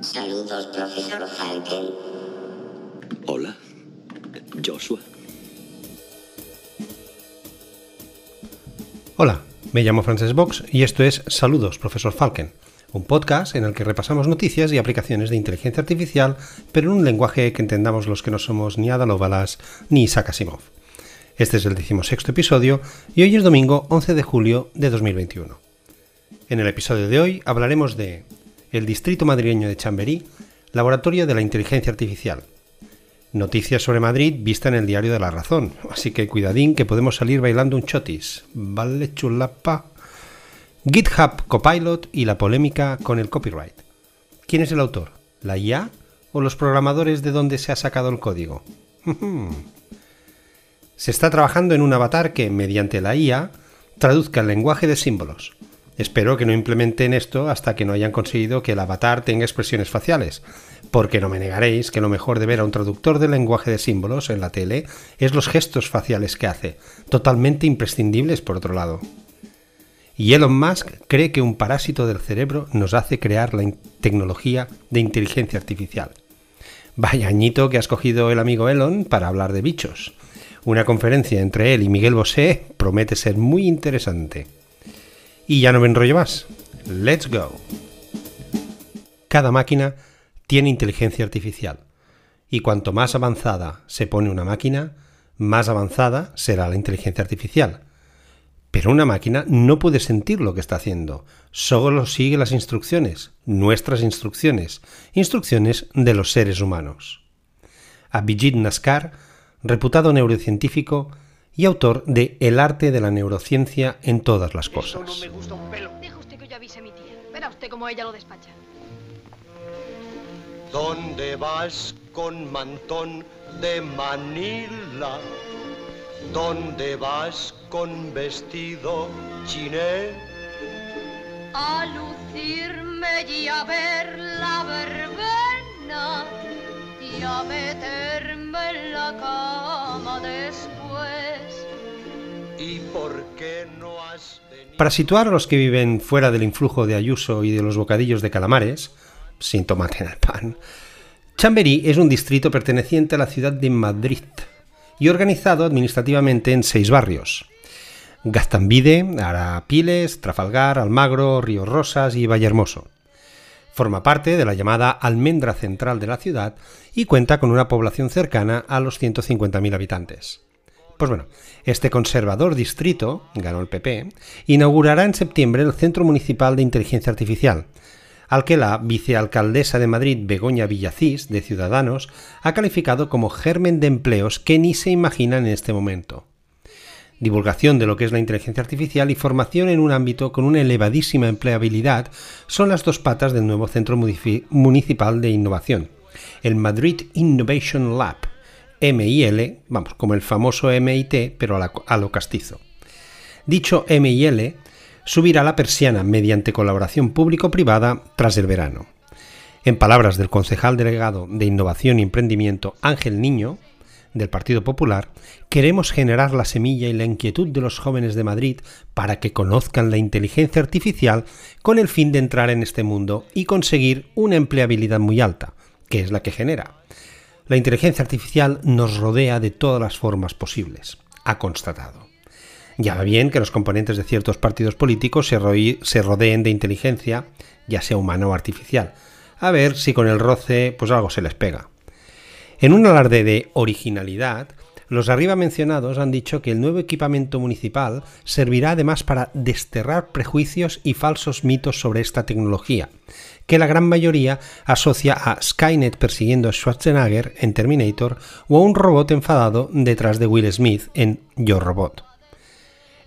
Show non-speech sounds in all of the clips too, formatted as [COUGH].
Saludos, profesor Falken. Hola, Joshua. Hola, me llamo Frances Box y esto es Saludos, profesor Falken, un podcast en el que repasamos noticias y aplicaciones de inteligencia artificial, pero en un lenguaje que entendamos los que no somos ni Ada Lovelace ni Isaac Asimov. Este es el decimosexto episodio y hoy es domingo 11 de julio de 2021. En el episodio de hoy hablaremos de el distrito madrileño de Chamberí, laboratorio de la inteligencia artificial. Noticias sobre Madrid vista en el diario de la razón, así que cuidadín que podemos salir bailando un chotis. Vale chulapa. GitHub Copilot y la polémica con el copyright. ¿Quién es el autor? ¿La IA o los programadores de dónde se ha sacado el código? [LAUGHS] Se está trabajando en un avatar que, mediante la IA, traduzca el lenguaje de símbolos. Espero que no implementen esto hasta que no hayan conseguido que el avatar tenga expresiones faciales, porque no me negaréis que lo mejor de ver a un traductor de lenguaje de símbolos en la tele es los gestos faciales que hace, totalmente imprescindibles por otro lado. Y Elon Musk cree que un parásito del cerebro nos hace crear la tecnología de inteligencia artificial. Vaya añito que ha escogido el amigo Elon para hablar de bichos. Una conferencia entre él y Miguel Bosé promete ser muy interesante. Y ya no me enrollo más. Let's go. Cada máquina tiene inteligencia artificial. Y cuanto más avanzada se pone una máquina, más avanzada será la inteligencia artificial. Pero una máquina no puede sentir lo que está haciendo, solo sigue las instrucciones, nuestras instrucciones, instrucciones de los seres humanos. Abhijit Naskar reputado neurocientífico y autor de El arte de la neurociencia en todas las cosas. Eso no me gusta un pelo. Deja usted que yo avise a mi tía. Verá usted cómo ella lo despacha. ¿Dónde vas con mantón de Manila? ¿Dónde vas con vestido chiné? A lucirme y a ver la verbena y a meterme en la cama después. Para situar a los que viven fuera del influjo de Ayuso y de los bocadillos de calamares, sin tomate en el pan, Chamberí es un distrito perteneciente a la ciudad de Madrid y organizado administrativamente en seis barrios. Gaztambide, Arapiles, Trafalgar, Almagro, Río Rosas y Vallehermoso. Forma parte de la llamada almendra central de la ciudad y cuenta con una población cercana a los 150.000 habitantes. Pues bueno, este conservador distrito, ganó el PP, inaugurará en septiembre el Centro Municipal de Inteligencia Artificial, al que la vicealcaldesa de Madrid, Begoña Villacís, de Ciudadanos, ha calificado como germen de empleos que ni se imaginan en este momento. Divulgación de lo que es la inteligencia artificial y formación en un ámbito con una elevadísima empleabilidad son las dos patas del nuevo Centro Municipal de Innovación, el Madrid Innovation Lab, MIL, vamos, como el famoso MIT, pero a, lo castizo. Dicho MIL subirá la persiana mediante colaboración público-privada tras el verano. En palabras del concejal delegado de Innovación y Emprendimiento Ángel Niño, del Partido Popular, queremos generar la semilla y la inquietud de los jóvenes de Madrid para que conozcan la inteligencia artificial con el fin de entrar en este mundo y conseguir una empleabilidad muy alta, que es la que genera. La inteligencia artificial nos rodea de todas las formas posibles, ha constatado. Ya va bien que los componentes de ciertos partidos políticos se, rodeen de inteligencia, ya sea humana o artificial. A ver si con el roce pues algo se les pega. En un alarde de originalidad, los arriba mencionados han dicho que el nuevo equipamiento municipal servirá además para desterrar prejuicios y falsos mitos sobre esta tecnología, que la gran mayoría asocia a Skynet persiguiendo a Schwarzenegger en Terminator o a un robot enfadado detrás de Will Smith en Yo Robot.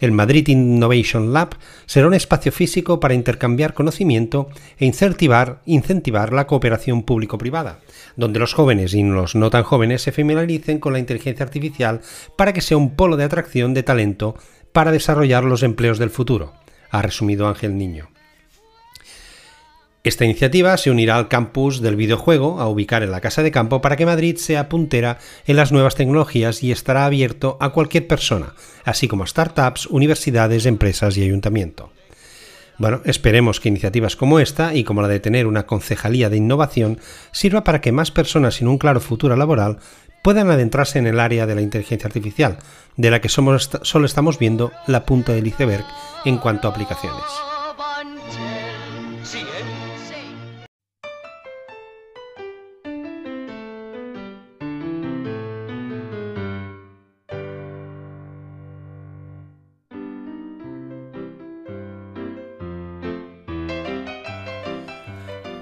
El Madrid Innovation Lab será un espacio físico para intercambiar conocimiento e incentivar, incentivar la cooperación público-privada, donde los jóvenes y los no tan jóvenes se familiaricen con la inteligencia artificial para que sea un polo de atracción de talento para desarrollar los empleos del futuro, ha resumido Ángel Niño. Esta iniciativa se unirá al campus del videojuego a ubicar en la Casa de Campo para que Madrid sea puntera en las nuevas tecnologías y estará abierto a cualquier persona, así como a startups, universidades, empresas y ayuntamiento. Bueno, esperemos que iniciativas como esta y como la de tener una concejalía de innovación sirva para que más personas sin un claro futuro laboral puedan adentrarse en el área de la inteligencia artificial, de la que solo estamos viendo la punta del iceberg en cuanto a aplicaciones.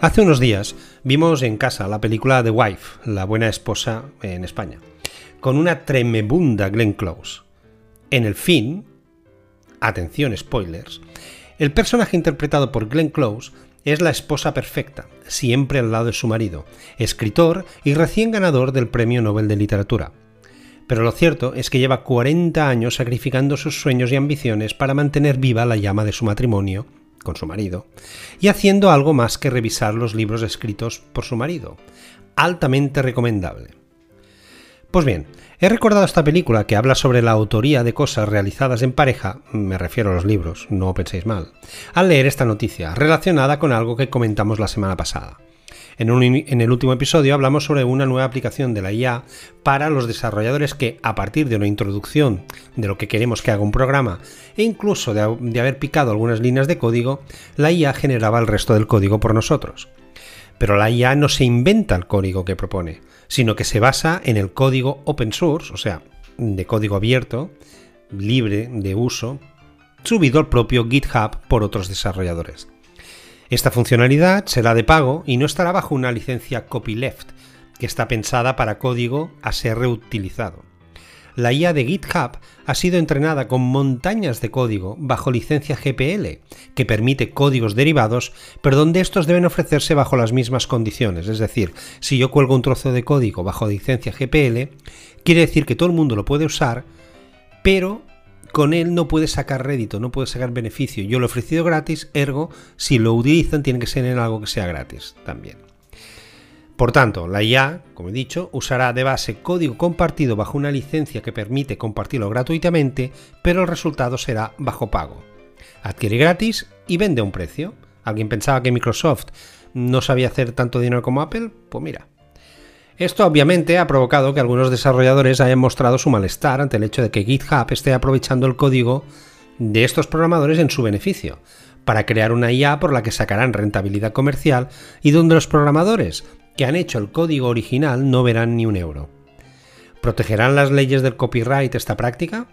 Hace unos días vimos en casa la película The Wife, La buena esposa en España, con una tremebunda Glenn Close. En el fin, atención spoilers, el personaje interpretado por Glenn Close es la esposa perfecta, siempre al lado de su marido, escritor y recién ganador del Premio Nobel de Literatura. Pero lo cierto es que lleva 40 años sacrificando sus sueños y ambiciones para mantener viva la llama de su matrimonio con su marido, y haciendo algo más que revisar los libros escritos por su marido. Altamente recomendable. Pues bien, he recordado esta película que habla sobre la autoría de cosas realizadas en pareja, me refiero a los libros, no penséis mal, al leer esta noticia relacionada con algo que comentamos la semana pasada. En, el último episodio hablamos sobre una nueva aplicación de la IA para los desarrolladores que, a partir de una introducción de lo que queremos que haga un programa e incluso de, de haber picado algunas líneas de código, la IA generaba el resto del código por nosotros. Pero la IA no se inventa el código que propone, sino que se basa en el código open source, o sea, de código abierto, libre de uso, subido al propio GitHub por otros desarrolladores. Esta funcionalidad será de pago y no estará bajo una licencia copyleft, que está pensada para código a ser reutilizado. La IA de GitHub ha sido entrenada con montañas de código bajo licencia GPL, que permite códigos derivados, pero donde estos deben ofrecerse bajo las mismas condiciones. Es decir, si yo cuelgo un trozo de código bajo licencia GPL, quiere decir que todo el mundo lo puede usar, pero con él no puede sacar rédito, no puede sacar beneficio. Yo lo he ofrecido gratis, ergo, si lo utilizan tiene que ser en algo que sea gratis también. Por tanto, la IA, como he dicho, usará de base código compartido bajo una licencia que permite compartirlo gratuitamente, pero el resultado será bajo pago. Adquiere gratis y vende a un precio. ¿Alguien pensaba que Microsoft no sabía hacer tanto dinero como Apple? Pues mira. Esto obviamente ha provocado que algunos desarrolladores hayan mostrado su malestar ante el hecho de que GitHub esté aprovechando el código de estos programadores en su beneficio, para crear una IA por la que sacarán rentabilidad comercial y donde los programadores que han hecho el código original no verán ni un euro. ¿Protegerán las leyes del copyright esta práctica?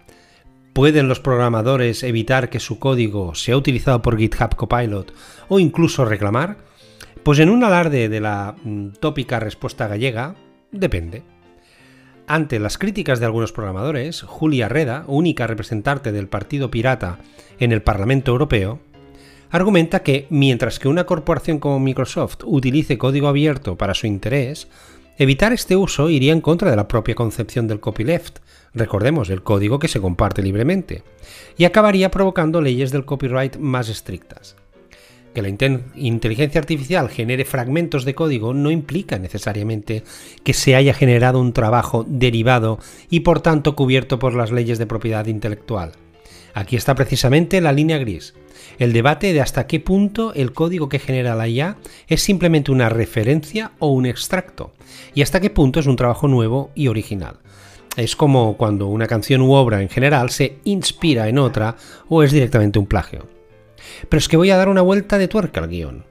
¿Pueden los programadores evitar que su código sea utilizado por GitHub Copilot o incluso reclamar? Pues en un alarde de la mm, tópica respuesta gallega, depende. Ante las críticas de algunos programadores, Julia Reda, única representante del Partido Pirata en el Parlamento Europeo, argumenta que mientras que una corporación como Microsoft utilice código abierto para su interés, evitar este uso iría en contra de la propia concepción del copyleft, recordemos, el código que se comparte libremente, y acabaría provocando leyes del copyright más estrictas. Que la inteligencia artificial genere fragmentos de código no implica necesariamente que se haya generado un trabajo derivado y por tanto cubierto por las leyes de propiedad intelectual. Aquí está precisamente la línea gris, el debate de hasta qué punto el código que genera la IA es simplemente una referencia o un extracto, y hasta qué punto es un trabajo nuevo y original. Es como cuando una canción u obra en general se inspira en otra o es directamente un plagio. Pero es que voy a dar una vuelta de tuerca al guion.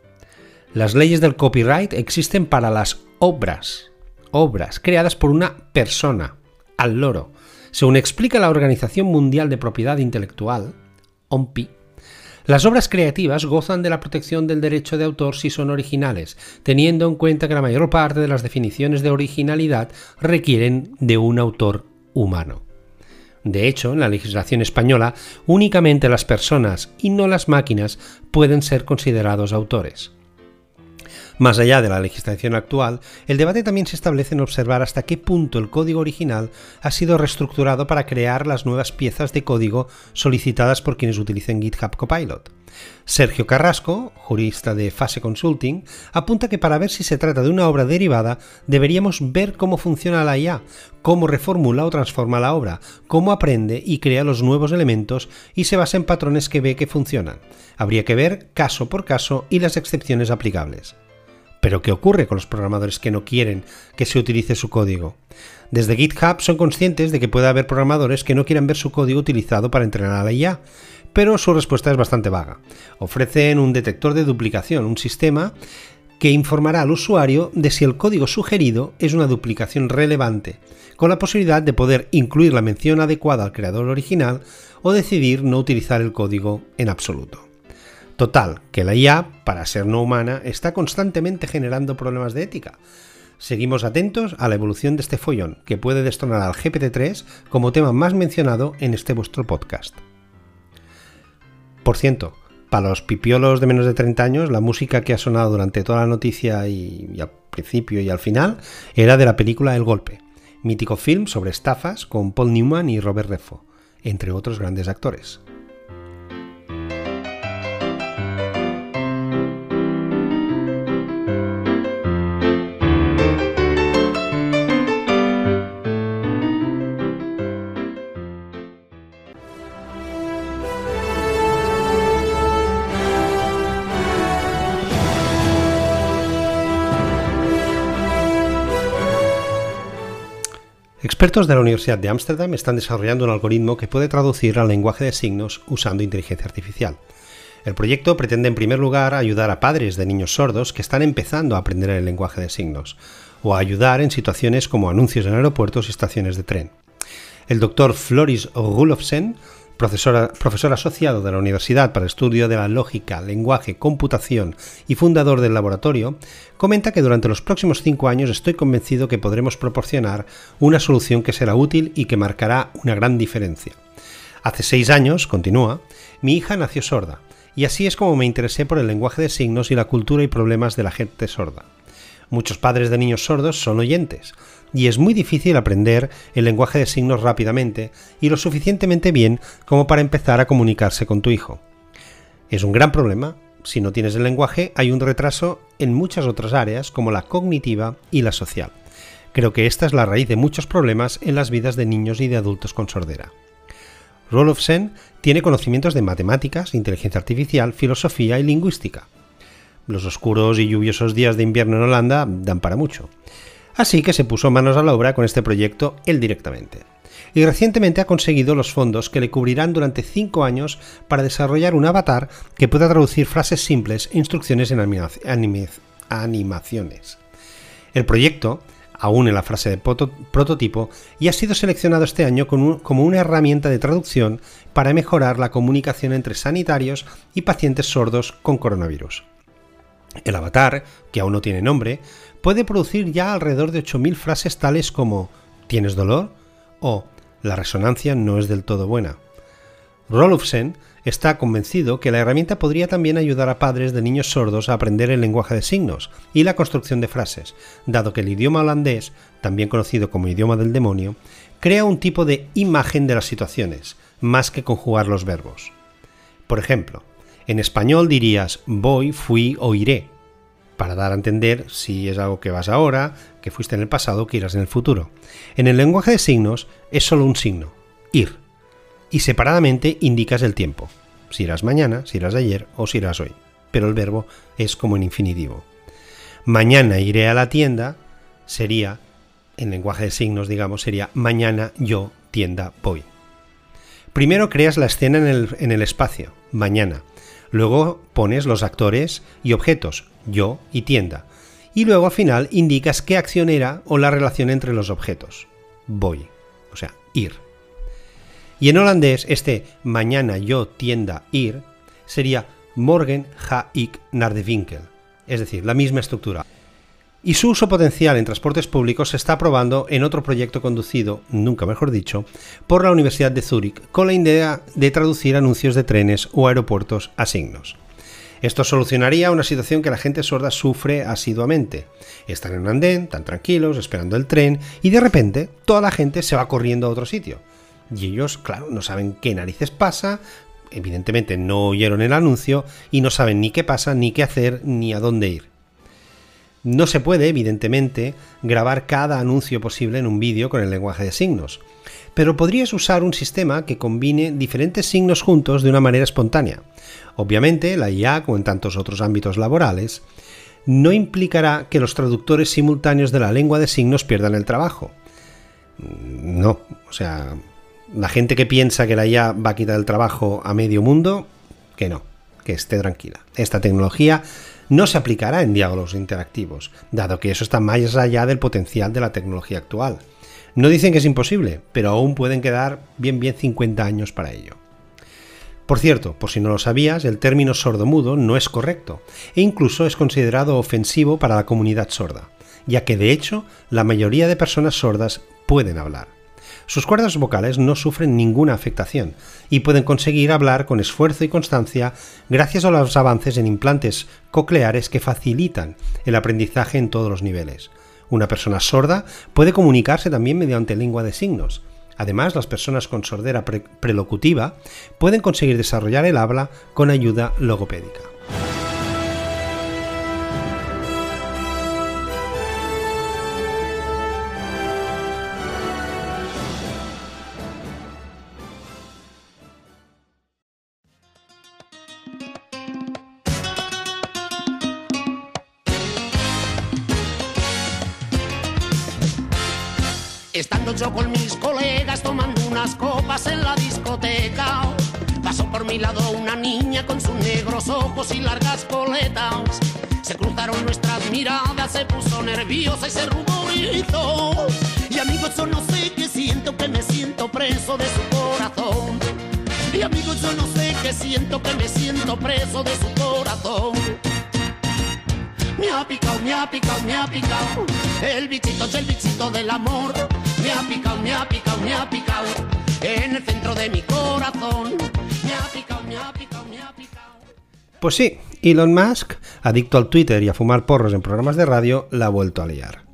Las leyes del copyright existen para las obras, obras creadas por una persona, al loro. Según explica la Organización Mundial de Propiedad Intelectual, OMPI, las obras creativas gozan de la protección del derecho de autor si son originales, teniendo en cuenta que la mayor parte de las definiciones de originalidad requieren de un autor humano. De hecho, en la legislación española, únicamente las personas y no las máquinas pueden ser considerados autores. Más allá de la legislación actual, el debate también se establece en observar hasta qué punto el código original ha sido reestructurado para crear las nuevas piezas de código solicitadas por quienes utilicen GitHub Copilot. Sergio Carrasco, jurista de Fase Consulting, apunta que para ver si se trata de una obra derivada deberíamos ver cómo funciona la IA, cómo reformula o transforma la obra, cómo aprende y crea los nuevos elementos y se basa en patrones que ve que funcionan. Habría que ver caso por caso y las excepciones aplicables. Pero ¿qué ocurre con los programadores que no quieren que se utilice su código? Desde GitHub son conscientes de que puede haber programadores que no quieran ver su código utilizado para entrenar a la IA, pero su respuesta es bastante vaga. Ofrecen un detector de duplicación, un sistema que informará al usuario de si el código sugerido es una duplicación relevante, con la posibilidad de poder incluir la mención adecuada al creador original o decidir no utilizar el código en absoluto. Total, que la IA, para ser no humana, está constantemente generando problemas de ética. Seguimos atentos a la evolución de este follón, que puede destronar al GPT-3 como tema más mencionado en este vuestro podcast. Por cierto, para los pipiolos de menos de 30 años, la música que ha sonado durante toda la noticia y, y al principio y al final era de la película El Golpe, mítico film sobre estafas con Paul Newman y Robert Redford, entre otros grandes actores. Expertos de la Universidad de Ámsterdam están desarrollando un algoritmo que puede traducir al lenguaje de signos usando inteligencia artificial. El proyecto pretende en primer lugar ayudar a padres de niños sordos que están empezando a aprender el lenguaje de signos, o a ayudar en situaciones como anuncios en aeropuertos y estaciones de tren. El doctor Floris Rulofsen profesor asociado de la Universidad para el Estudio de la Lógica, Lenguaje, Computación y fundador del laboratorio, comenta que durante los próximos cinco años estoy convencido que podremos proporcionar una solución que será útil y que marcará una gran diferencia. Hace seis años, continúa, mi hija nació sorda, y así es como me interesé por el lenguaje de signos y la cultura y problemas de la gente sorda. Muchos padres de niños sordos son oyentes, y es muy difícil aprender el lenguaje de signos rápidamente y lo suficientemente bien como para empezar a comunicarse con tu hijo. Es un gran problema. Si no tienes el lenguaje, hay un retraso en muchas otras áreas como la cognitiva y la social. Creo que esta es la raíz de muchos problemas en las vidas de niños y de adultos con sordera. Rolofsen tiene conocimientos de matemáticas, inteligencia artificial, filosofía y lingüística. Los oscuros y lluviosos días de invierno en Holanda dan para mucho. Así que se puso manos a la obra con este proyecto él directamente. Y recientemente ha conseguido los fondos que le cubrirán durante 5 años para desarrollar un avatar que pueda traducir frases simples e instrucciones en animaciones. El proyecto, aún en la fase de prototipo, ya ha sido seleccionado este año como una herramienta de traducción para mejorar la comunicación entre sanitarios y pacientes sordos con coronavirus. El avatar, que aún no tiene nombre, puede producir ya alrededor de 8.000 frases tales como ¿tienes dolor? o la resonancia no es del todo buena. Rolofsen está convencido que la herramienta podría también ayudar a padres de niños sordos a aprender el lenguaje de signos y la construcción de frases, dado que el idioma holandés, también conocido como idioma del demonio, crea un tipo de imagen de las situaciones, más que conjugar los verbos. Por ejemplo, en español dirías voy, fui o iré, para dar a entender si es algo que vas ahora, que fuiste en el pasado que irás en el futuro. En el lenguaje de signos es solo un signo, ir, y separadamente indicas el tiempo, si irás mañana, si irás ayer o si irás hoy, pero el verbo es como en infinitivo. Mañana iré a la tienda sería, en lenguaje de signos digamos, sería mañana yo tienda voy. Primero creas la escena en el, en el espacio, mañana. Luego pones los actores y objetos, yo y tienda. Y luego al final indicas qué acción era o la relación entre los objetos. Voy, o sea, ir. Y en holandés este mañana yo tienda ir sería morgen ga ik naar de winkel, es decir, la misma estructura. Y su uso potencial en transportes públicos se está probando en otro proyecto conducido, nunca mejor dicho, por la Universidad de Zúrich con la idea de traducir anuncios de trenes o aeropuertos a signos. Esto solucionaría una situación que la gente sorda sufre asiduamente. Están en un andén, tan tranquilos, esperando el tren, y de repente toda la gente se va corriendo a otro sitio. Y ellos, claro, no saben qué narices pasa, evidentemente no oyeron el anuncio y no saben ni qué pasa, ni qué hacer, ni a dónde ir. No se puede, evidentemente, grabar cada anuncio posible en un vídeo con el lenguaje de signos, pero podrías usar un sistema que combine diferentes signos juntos de una manera espontánea. Obviamente, la IA, como en tantos otros ámbitos laborales, no implicará que los traductores simultáneos de la lengua de signos pierdan el trabajo. No, o sea, la gente que piensa que la IA va a quitar el trabajo a medio mundo, que no, que esté tranquila. Esta tecnología no se aplicará en diálogos interactivos, dado que eso está más allá del potencial de la tecnología actual. No dicen que es imposible, pero aún pueden quedar bien bien 50 años para ello. Por cierto, por si no lo sabías, el término sordomudo no es correcto e incluso es considerado ofensivo para la comunidad sorda, ya que de hecho la mayoría de personas sordas pueden hablar. Sus cuerdas vocales no sufren ninguna afectación y pueden conseguir hablar con esfuerzo y constancia gracias a los avances en implantes cocleares que facilitan el aprendizaje en todos los niveles. Una persona sorda puede comunicarse también mediante lengua de signos. Además, las personas con sordera prelocutiva pueden conseguir desarrollar el habla con ayuda logopédica. Cruzaron nuestras miradas, se puso nerviosa y se ruborizó. Y amigos, yo no sé qué siento, que me siento preso de su corazón. Y amigos, yo no sé qué siento, que me siento preso de su corazón. Me ha picado, me ha picado, me ha picado. El bichito es el bichito del amor. Me ha picado, me ha picado, me ha picado. En el centro de mi corazón. Me ha picado, me ha picado, me ha picado. Pues sí, Elon Musk, adicto al Twitter y a fumar porros en programas de radio, la ha vuelto a liar.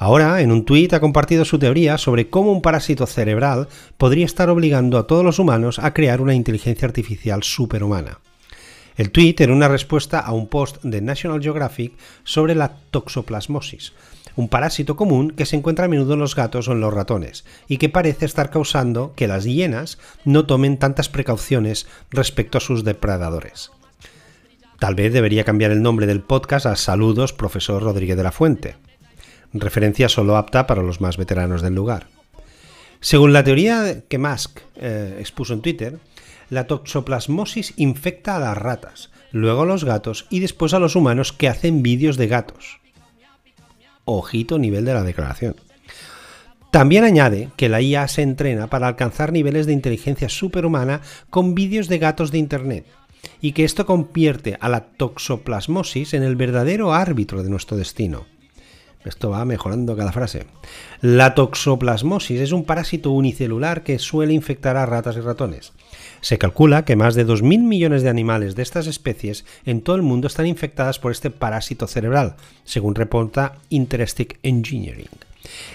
Ahora, en un tuit ha compartido su teoría sobre cómo un parásito cerebral podría estar obligando a todos los humanos a crear una inteligencia artificial superhumana. El tweet era una respuesta a un post de National Geographic sobre la toxoplasmosis, un parásito común que se encuentra a menudo en los gatos o en los ratones, y que parece estar causando que las hienas no tomen tantas precauciones respecto a sus depredadores. Tal vez debería cambiar el nombre del podcast a Saludos, profesor Rodríguez de la Fuente. Referencia solo apta para los más veteranos del lugar. Según la teoría que Musk eh, expuso en Twitter, la toxoplasmosis infecta a las ratas, luego a los gatos y después a los humanos que hacen vídeos de gatos. Ojito nivel de la declaración. También añade que la IA se entrena para alcanzar niveles de inteligencia superhumana con vídeos de gatos de Internet, y que esto convierte a la toxoplasmosis en el verdadero árbitro de nuestro destino. Esto va mejorando cada frase. La toxoplasmosis es un parásito unicelular que suele infectar a ratas y ratones. Se calcula que más de 2.000 millones de animales de estas especies en todo el mundo están infectadas por este parásito cerebral, según reporta Interesting Engineering.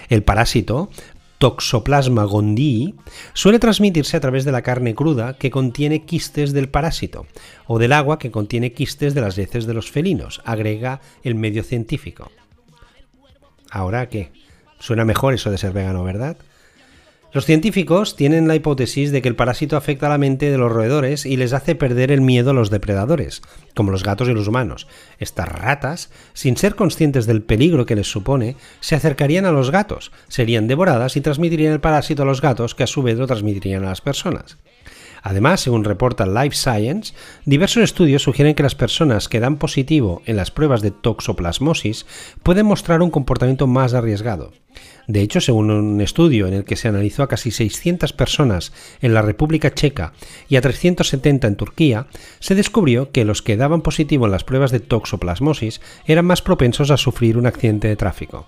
El parásito, Toxoplasma gondii, suele transmitirse a través de la carne cruda que contiene quistes del parásito, o del agua que contiene quistes de las heces de los felinos, agrega el medio científico. ¿Ahora qué? Suena mejor eso de ser vegano, ¿verdad? Los científicos tienen la hipótesis de que el parásito afecta a la mente de los roedores y les hace perder el miedo a los depredadores, como los gatos y los humanos. Estas ratas, sin ser conscientes del peligro que les supone, se acercarían a los gatos, serían devoradas y transmitirían el parásito a los gatos que a su vez lo transmitirían a las personas. Además, según reporta Life Science, diversos estudios sugieren que las personas que dan positivo en las pruebas de toxoplasmosis pueden mostrar un comportamiento más arriesgado. De hecho, según un estudio en el que se analizó a casi 600 personas en la República Checa y a 370 en Turquía, se descubrió que los que daban positivo en las pruebas de toxoplasmosis eran más propensos a sufrir un accidente de tráfico.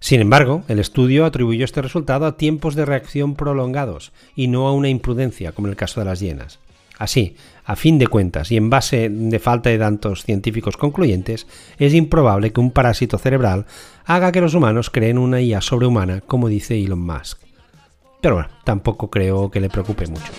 Sin embargo, el estudio atribuyó este resultado a tiempos de reacción prolongados y no a una imprudencia, como en el caso de las hienas. Así, a fin de cuentas y en base de falta de datos científicos concluyentes, es improbable que un parásito cerebral haga que los humanos creen una IA sobrehumana, como dice Elon Musk. Pero bueno, tampoco creo que le preocupe mucho.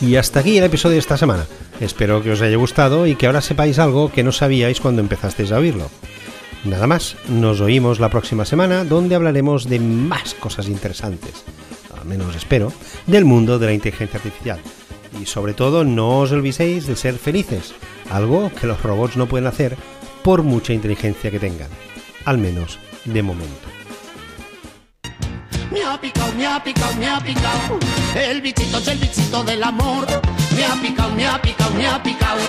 Y hasta aquí el episodio de esta semana. Espero que os haya gustado y que ahora sepáis algo que no sabíais cuando empezasteis a oírlo. Nada más, nos oímos la próxima semana donde hablaremos de más cosas interesantes, al menos espero, del mundo de la inteligencia artificial. Y sobre todo no os olvidéis de ser felices, algo que los robots no pueden hacer por mucha inteligencia que tengan, al menos de momento. Me ha picado, me ha picado, me ha picado. El bichito es el bichito del amor. Me ha picado, me ha picado, me ha picado.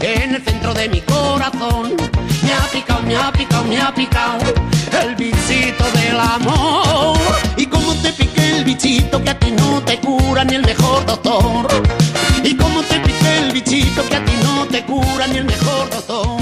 En el centro de mi corazón. Me ha picado, me ha picado, me ha picado. El bichito del amor. Y como te pique el bichito que a ti no te cura ni el mejor doctor. Y como te pique el bichito que a ti no te cura ni el mejor doctor.